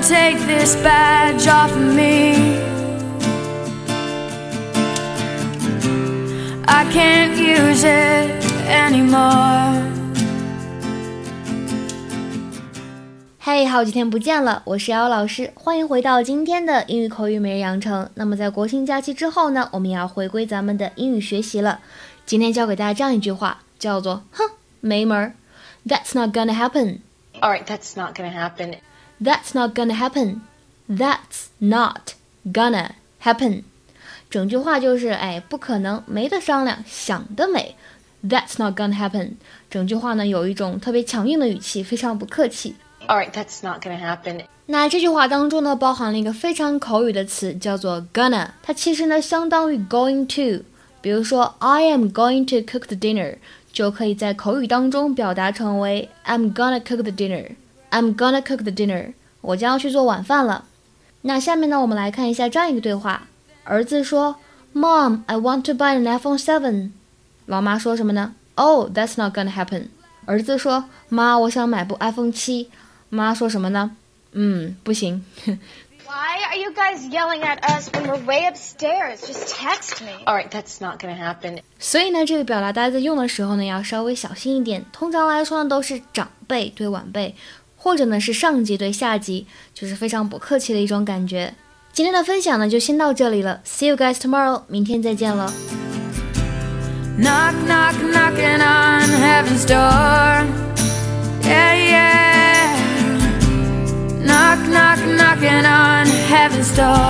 Take this badge off me. I can't use it anymore. 嘿，好几天不见了，我是瑶老师，欢迎回到今天的英语口语每日养成。那么在国庆假期之后呢，我们也要回归咱们的英语学习了。今天教给大家这样一句话，叫做“哼，没门儿 ”，That's not gonna happen。All right, that's not gonna happen. That's not gonna happen. That's not gonna happen. 整句话就是，哎，不可能，没得商量，想得美。That's not gonna happen. 整句话呢有一种特别强硬的语气，非常不客气。All right, that's not gonna happen. 那这句话当中呢，包含了一个非常口语的词，叫做 gonna。它其实呢相当于 going to。比如说，I am going to cook the dinner，就可以在口语当中表达成为 I'm gonna cook the dinner。I'm gonna cook the dinner。我将要去做晚饭了。那下面呢，我们来看一下这样一个对话。儿子说：“Mom, I want to buy an iPhone 7。”老妈说什么呢？Oh, that's not gonna happen。儿子说：“妈，我想买部 iPhone 7。”妈说什么呢？嗯，不行。Why are you guys yelling at us when we're way upstairs? Just text me. All right, that's not going to happen. 所以呢，这个表达大家在用的时候呢，要稍微小心一点。通常来说呢，都是长辈对晚辈，或者呢是上级对下级，就是非常不客气的一种感觉。今天的分享呢，就先到这里了。See you guys tomorrow，明天再见了。Knock, knock, knocking Stop.